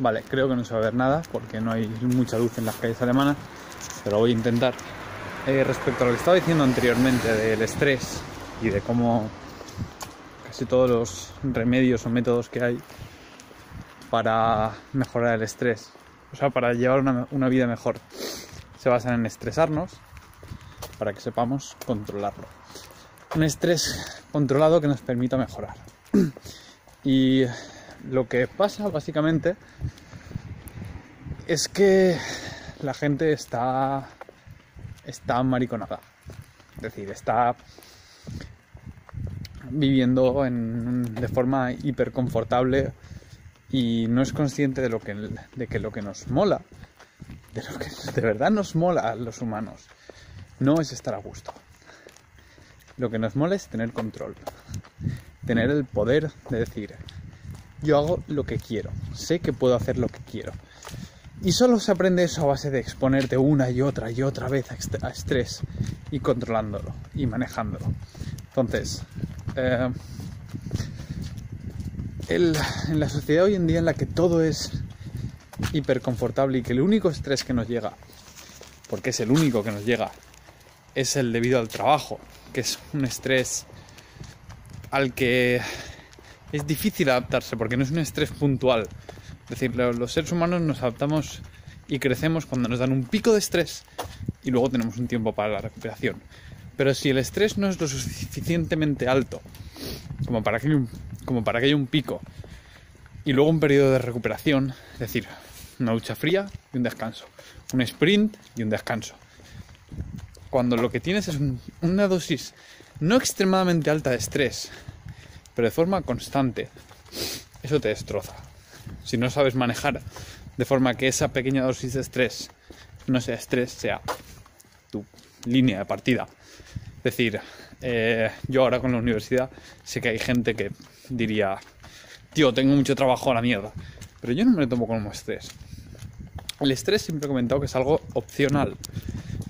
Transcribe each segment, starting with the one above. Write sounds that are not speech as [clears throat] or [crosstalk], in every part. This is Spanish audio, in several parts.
Vale, creo que no se va a ver nada porque no hay mucha luz en las calles alemanas, pero voy a intentar. Eh, respecto a lo que estaba diciendo anteriormente del estrés y de cómo casi todos los remedios o métodos que hay para mejorar el estrés, o sea, para llevar una, una vida mejor, se basan en estresarnos para que sepamos controlarlo. Un estrés controlado que nos permita mejorar. [clears throat] Y lo que pasa básicamente es que la gente está está mariconada. Es decir, está viviendo en- de forma hiper confortable y no es consciente de lo que de que lo que nos mola, de lo que de verdad nos mola a los humanos, no es estar a gusto. Lo que nos mola es tener control, tener el poder de decir, yo hago lo que quiero, sé que puedo hacer lo que quiero. Y solo se aprende eso a base de exponerte una y otra y otra vez a est- a estrés y controlándolo y manejándolo. Entonces, eh, en la sociedad hoy en día en la que todo es hiperconfortable y que el único estrés que nos llega, porque es el único que nos llega, es el debido al trabajo, que es un estrés al que es difícil adaptarse porque no es un estrés puntual. Es decir, lo- los seres humanos nos adaptamos y crecemos cuando nos dan un pico de estrés y luego tenemos un tiempo para la recuperación. Pero si el estrés no es lo suficientemente alto como para que como haya un pico y luego un periodo de recuperación, es decir, una ducha fría y un descanso, un sprint y un descanso. Cuando lo que tienes es un- una dosis no extremadamente alta de estrés, pero de forma constante, eso te destroza. Si no sabes manejar de forma que esa pequeña dosis de estrés no sea estrés, sea tu línea de partida. Es decir, eh, yo ahora con la universidad sé que hay gente que diría, tío, tengo mucho trabajo a la mierda, pero yo no me lo tomo como estrés. El estrés siempre he comentado que es algo opcional.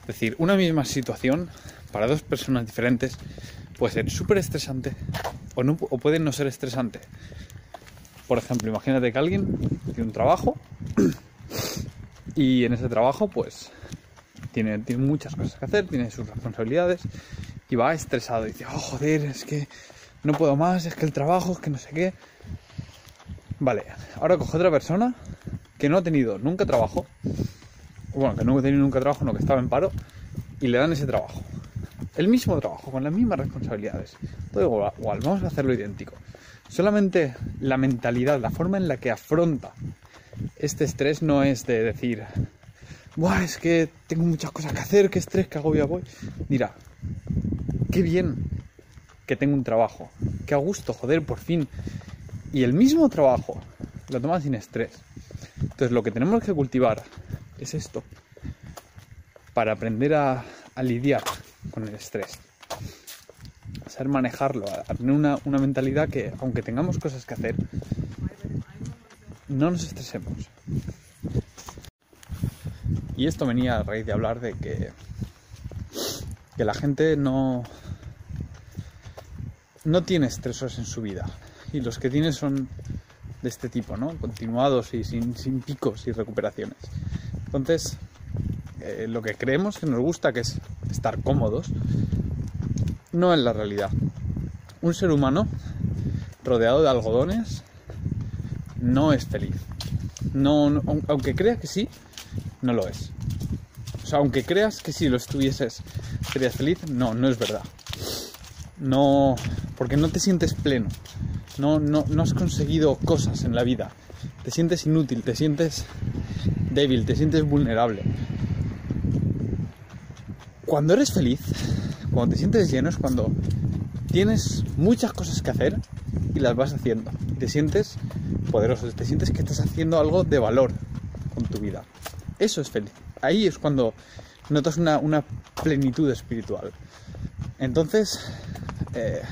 Es decir, una misma situación para dos personas diferentes puede ser súper estresante o, no, o puede no ser estresante. Por ejemplo, imagínate que alguien tiene un trabajo y en ese trabajo pues tiene, tiene muchas cosas que hacer, tiene sus responsabilidades y va estresado y dice, oh joder, es que no puedo más, es que el trabajo, es que no sé qué. Vale, ahora coge otra persona que no ha tenido nunca trabajo, bueno, que no ha tenido nunca trabajo, no, que estaba en paro, y le dan ese trabajo. El mismo trabajo, con las mismas responsabilidades. Todo igual, vamos a hacerlo idéntico. Solamente la mentalidad, la forma en la que afronta este estrés no es de decir, Buah, es que tengo muchas cosas que hacer, qué estrés, qué agobio voy. Mira, qué bien que tengo un trabajo, qué a gusto, joder, por fin. Y el mismo trabajo lo tomas sin estrés. Entonces lo que tenemos que cultivar es esto, para aprender a lidiar con el estrés. Saber manejarlo, tener una, una mentalidad que, aunque tengamos cosas que hacer, no nos estresemos. Y esto venía a raíz de hablar de que, que la gente no, no tiene estresores en su vida. Y los que tiene son de este tipo, ¿no? Continuados y sin, sin picos y recuperaciones. Entonces, eh, lo que creemos que nos gusta, que es estar cómodos, no es la realidad. Un ser humano rodeado de algodones no es feliz. No, aunque crea que sí, no lo es. O sea, aunque creas que si lo estuvieses serías feliz, no, no es verdad. No, porque no te sientes pleno. No, no, no has conseguido cosas en la vida. Te sientes inútil, te sientes débil, te sientes vulnerable. Cuando eres feliz, cuando te sientes lleno es cuando tienes muchas cosas que hacer y las vas haciendo. Te sientes poderoso, te sientes que estás haciendo algo de valor con tu vida. Eso es feliz. Ahí es cuando notas una, plenitud espiritual. Entonces, eh,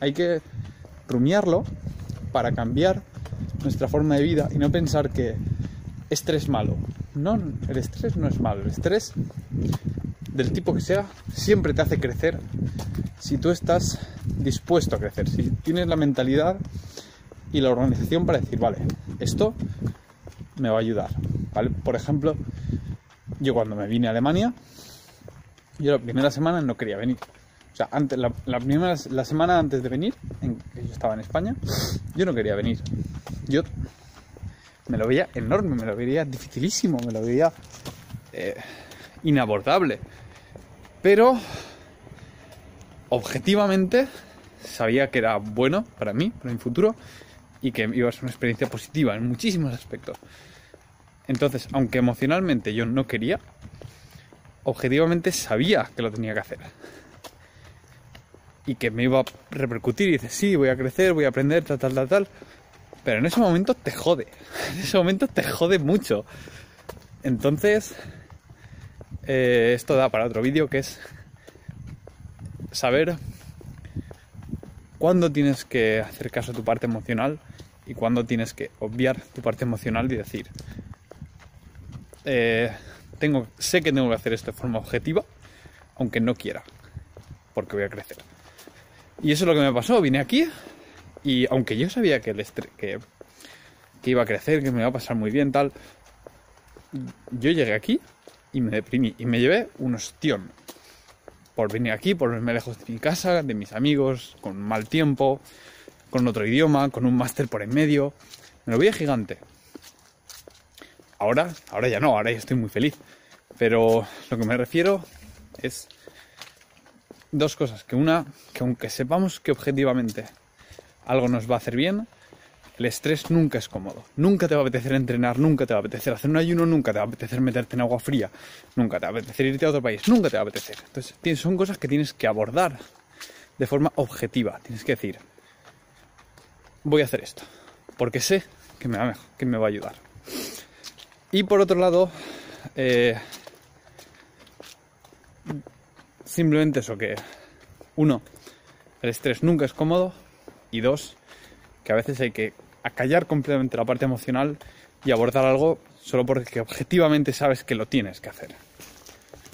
hay que rumiarlo para cambiar nuestra forma de vida y no pensar que estrés malo. No, el estrés no es malo. El estrés, del tipo que sea, siempre te hace crecer si tú estás dispuesto a crecer, si tienes la mentalidad y la organización para decir, vale, esto me va a ayudar. Por ejemplo, yo cuando me vine a Alemania, yo la primera semana no quería venir. O sea, antes, la, primera la semana antes de venir, en, que yo estaba en España, yo no quería venir. Yo me lo veía enorme, me lo veía dificilísimo, me lo veía eh, inabordable. Pero objetivamente sabía que era bueno para mí, para mi futuro, y que iba a ser una experiencia positiva en muchísimos aspectos. Entonces, aunque emocionalmente yo no quería, objetivamente sabía que lo tenía que hacer. Y que me iba a repercutir y dices, sí, voy a crecer, voy a aprender, tal, tal, tal, tal. Pero en ese momento te jode. [laughs] En ese momento te jode mucho. Entonces, eh, esto da para otro vídeo que es saber cuándo tienes que hacer caso a tu parte emocional y cuándo tienes que obviar tu parte emocional y decir, eh, tengo, sé que tengo que hacer esto de forma objetiva, aunque no quiera, porque voy a crecer. Y eso es lo que me pasó, vine aquí y aunque yo sabía que, que, que iba a crecer, que me iba a pasar muy bien, tal, yo llegué aquí y me deprimí y me llevé un ostión por venir aquí, por verme lejos de mi casa, de mis amigos, con mal tiempo, con otro idioma, con un máster por en medio. Me lo veía gigante. Ahora, ahora ya no, ahora ya estoy muy feliz. Pero lo que me refiero es dos cosas. Que una, que aunque sepamos que objetivamente algo nos va a hacer bien, el estrés nunca es cómodo. Nunca te va a apetecer entrenar, nunca te va a apetecer hacer un ayuno, nunca te va a apetecer meterte en agua fría, nunca te va a apetecer irte a otro país, nunca te va a apetecer. Entonces, son cosas que tienes que abordar de forma objetiva. Tienes que decir, voy a hacer esto, porque sé que me va, que me va a ayudar. Y por otro lado, eh, simplemente eso que, uno, el estrés nunca es cómodo y dos, que a veces hay que callar completamente la parte emocional y abordar algo solo porque objetivamente sabes que lo tienes que hacer.